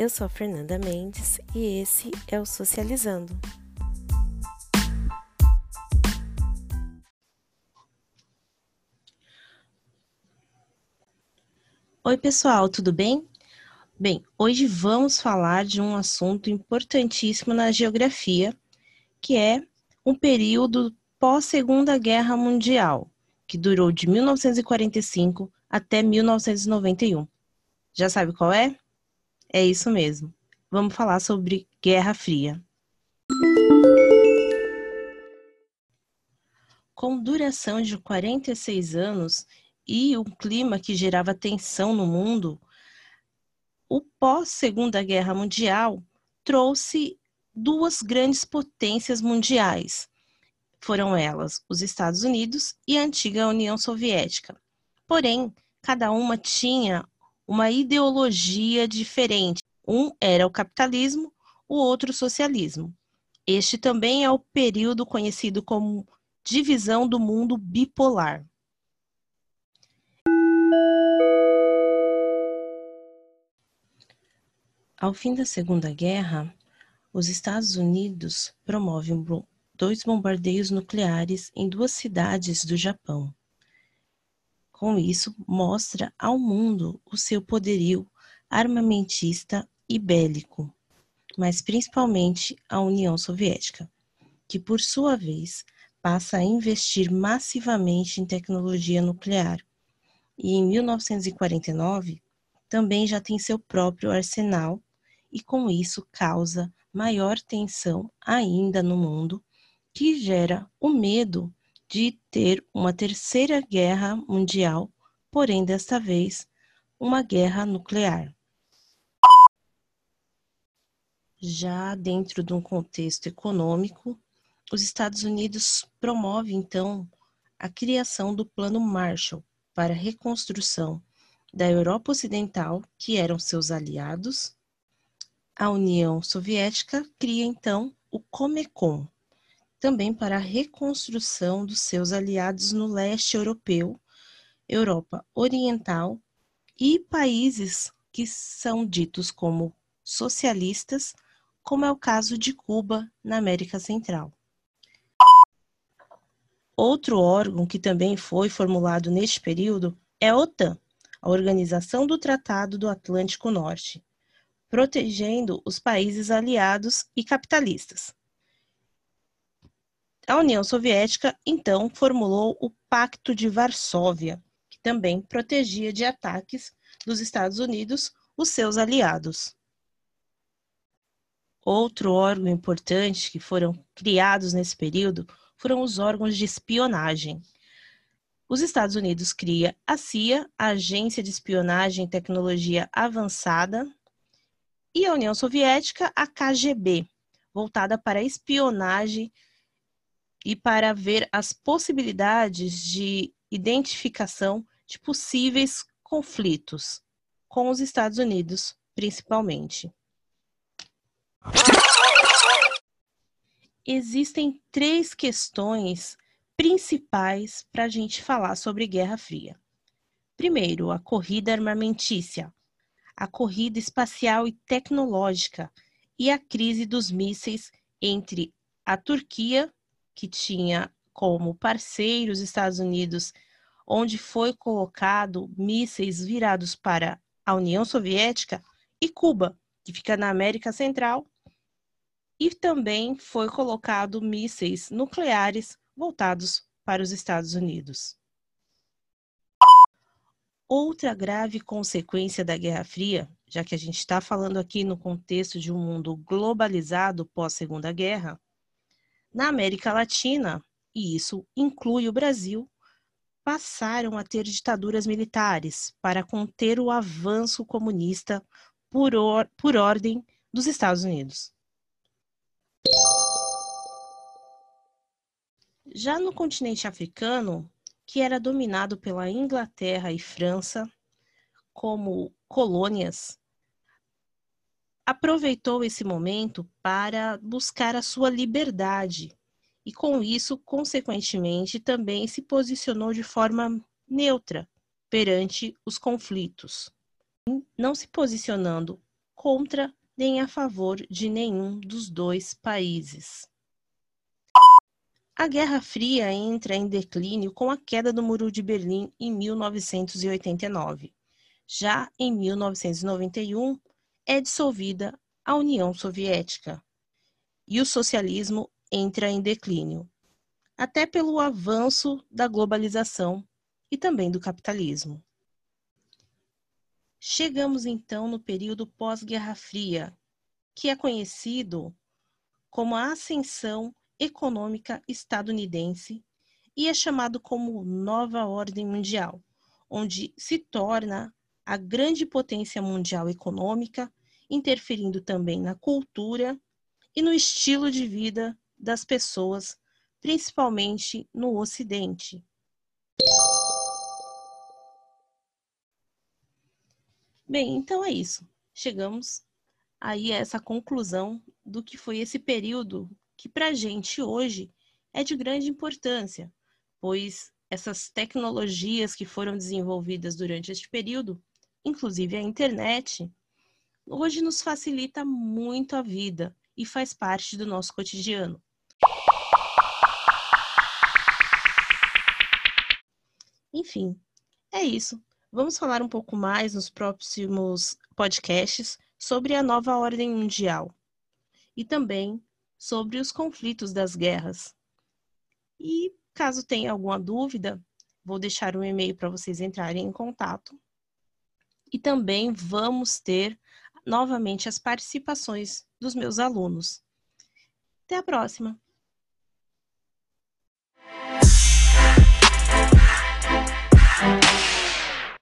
Eu sou Fernanda Mendes e esse é o Socializando. Oi, pessoal, tudo bem? Bem, hoje vamos falar de um assunto importantíssimo na geografia, que é um período pós-Segunda Guerra Mundial, que durou de 1945 até 1991. Já sabe qual é? É isso mesmo. Vamos falar sobre Guerra Fria. Com duração de 46 anos e um clima que gerava tensão no mundo, o pós-Segunda Guerra Mundial trouxe duas grandes potências mundiais. Foram elas os Estados Unidos e a antiga União Soviética. Porém, cada uma tinha uma ideologia diferente. Um era o capitalismo, o outro o socialismo. Este também é o período conhecido como divisão do mundo bipolar. Ao fim da Segunda Guerra, os Estados Unidos promovem dois bombardeios nucleares em duas cidades do Japão. Com isso, mostra ao mundo o seu poderio armamentista e bélico, mas principalmente a União Soviética, que por sua vez passa a investir massivamente em tecnologia nuclear. E em 1949 também já tem seu próprio arsenal e com isso causa maior tensão ainda no mundo, que gera o medo de ter uma terceira guerra mundial, porém desta vez uma guerra nuclear. Já dentro de um contexto econômico, os Estados Unidos promovem então a criação do Plano Marshall para a reconstrução da Europa Ocidental, que eram seus aliados, a União Soviética cria então o Comecon, também para a reconstrução dos seus aliados no leste europeu, Europa Oriental e países que são ditos como socialistas, como é o caso de Cuba na América Central. Outro órgão que também foi formulado neste período é a OTAN, a Organização do Tratado do Atlântico Norte, protegendo os países aliados e capitalistas. A União Soviética, então, formulou o Pacto de Varsóvia, que também protegia de ataques dos Estados Unidos os seus aliados. Outro órgão importante que foram criados nesse período foram os órgãos de espionagem. Os Estados Unidos cria a CIA, a Agência de Espionagem e Tecnologia Avançada, e a União Soviética, a KGB, voltada para a espionagem e para ver as possibilidades de identificação de possíveis conflitos com os Estados Unidos, principalmente. Existem três questões principais para a gente falar sobre Guerra Fria. Primeiro, a corrida armamentícia, a corrida espacial e tecnológica e a crise dos mísseis entre a Turquia, que tinha como parceiro os Estados Unidos, onde foi colocado mísseis virados para a União Soviética, e Cuba, que fica na América Central, e também foi colocado mísseis nucleares voltados para os Estados Unidos. Outra grave consequência da Guerra Fria, já que a gente está falando aqui no contexto de um mundo globalizado pós-Segunda Guerra, na América Latina, e isso inclui o Brasil, passaram a ter ditaduras militares para conter o avanço comunista por, or por ordem dos Estados Unidos. Já no continente africano, que era dominado pela Inglaterra e França como colônias, aproveitou esse momento para buscar a sua liberdade e, com isso, consequentemente, também se posicionou de forma neutra perante os conflitos, não se posicionando contra nem a favor de nenhum dos dois países. A Guerra Fria entra em declínio com a queda do Muro de Berlim em 1989. Já em 1991, é dissolvida a União Soviética e o socialismo entra em declínio, até pelo avanço da globalização e também do capitalismo. Chegamos então no período pós-Guerra Fria, que é conhecido como a ascensão econômica estadunidense e é chamado como nova ordem mundial, onde se torna a grande potência mundial econômica, interferindo também na cultura e no estilo de vida das pessoas, principalmente no Ocidente. Bem, então é isso. Chegamos aí a essa conclusão do que foi esse período que para a gente hoje é de grande importância, pois essas tecnologias que foram desenvolvidas durante este período, inclusive a internet, hoje nos facilita muito a vida e faz parte do nosso cotidiano. Enfim, é isso. Vamos falar um pouco mais nos próximos podcasts sobre a nova ordem mundial e também sobre os conflitos das guerras. E caso tenha alguma dúvida, vou deixar um e-mail para vocês entrarem em contato. E também vamos ter novamente as participações dos meus alunos. Até a próxima!